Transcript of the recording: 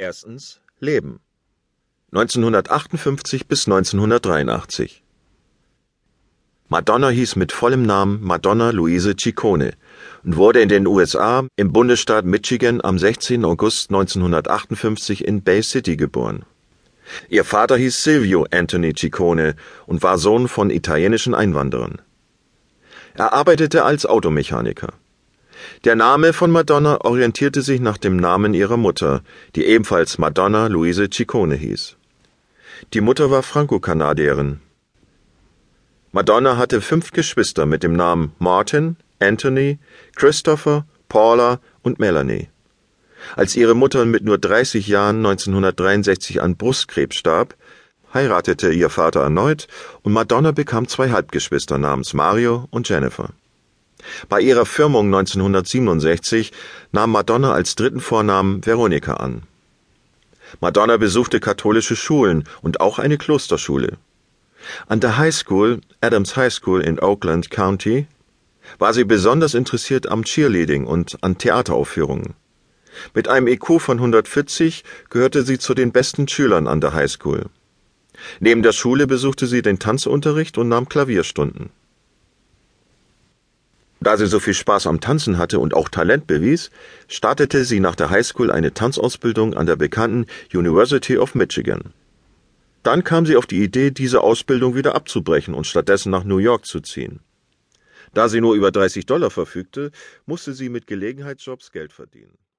Erstens Leben 1958 bis 1983 Madonna hieß mit vollem Namen Madonna Louise Ciccone und wurde in den USA im Bundesstaat Michigan am 16. August 1958 in Bay City geboren. Ihr Vater hieß Silvio Anthony Ciccone und war Sohn von italienischen Einwanderern. Er arbeitete als Automechaniker. Der Name von Madonna orientierte sich nach dem Namen ihrer Mutter, die ebenfalls Madonna Louise Ciccone hieß. Die Mutter war Franco-Kanadierin. Madonna hatte fünf Geschwister mit dem Namen Martin, Anthony, Christopher, Paula und Melanie. Als ihre Mutter mit nur 30 Jahren 1963 an Brustkrebs starb, heiratete ihr Vater erneut und Madonna bekam zwei Halbgeschwister namens Mario und Jennifer. Bei ihrer Firmung 1967 nahm Madonna als dritten Vornamen Veronika an. Madonna besuchte katholische Schulen und auch eine Klosterschule. An der High School, Adams High School in Oakland County, war sie besonders interessiert am Cheerleading und an Theateraufführungen. Mit einem IQ von 140 gehörte sie zu den besten Schülern an der High School. Neben der Schule besuchte sie den Tanzunterricht und nahm Klavierstunden. Da sie so viel Spaß am Tanzen hatte und auch Talent bewies, startete sie nach der Highschool eine Tanzausbildung an der bekannten University of Michigan. Dann kam sie auf die Idee, diese Ausbildung wieder abzubrechen und stattdessen nach New York zu ziehen. Da sie nur über 30 Dollar verfügte, musste sie mit Gelegenheitsjobs Geld verdienen.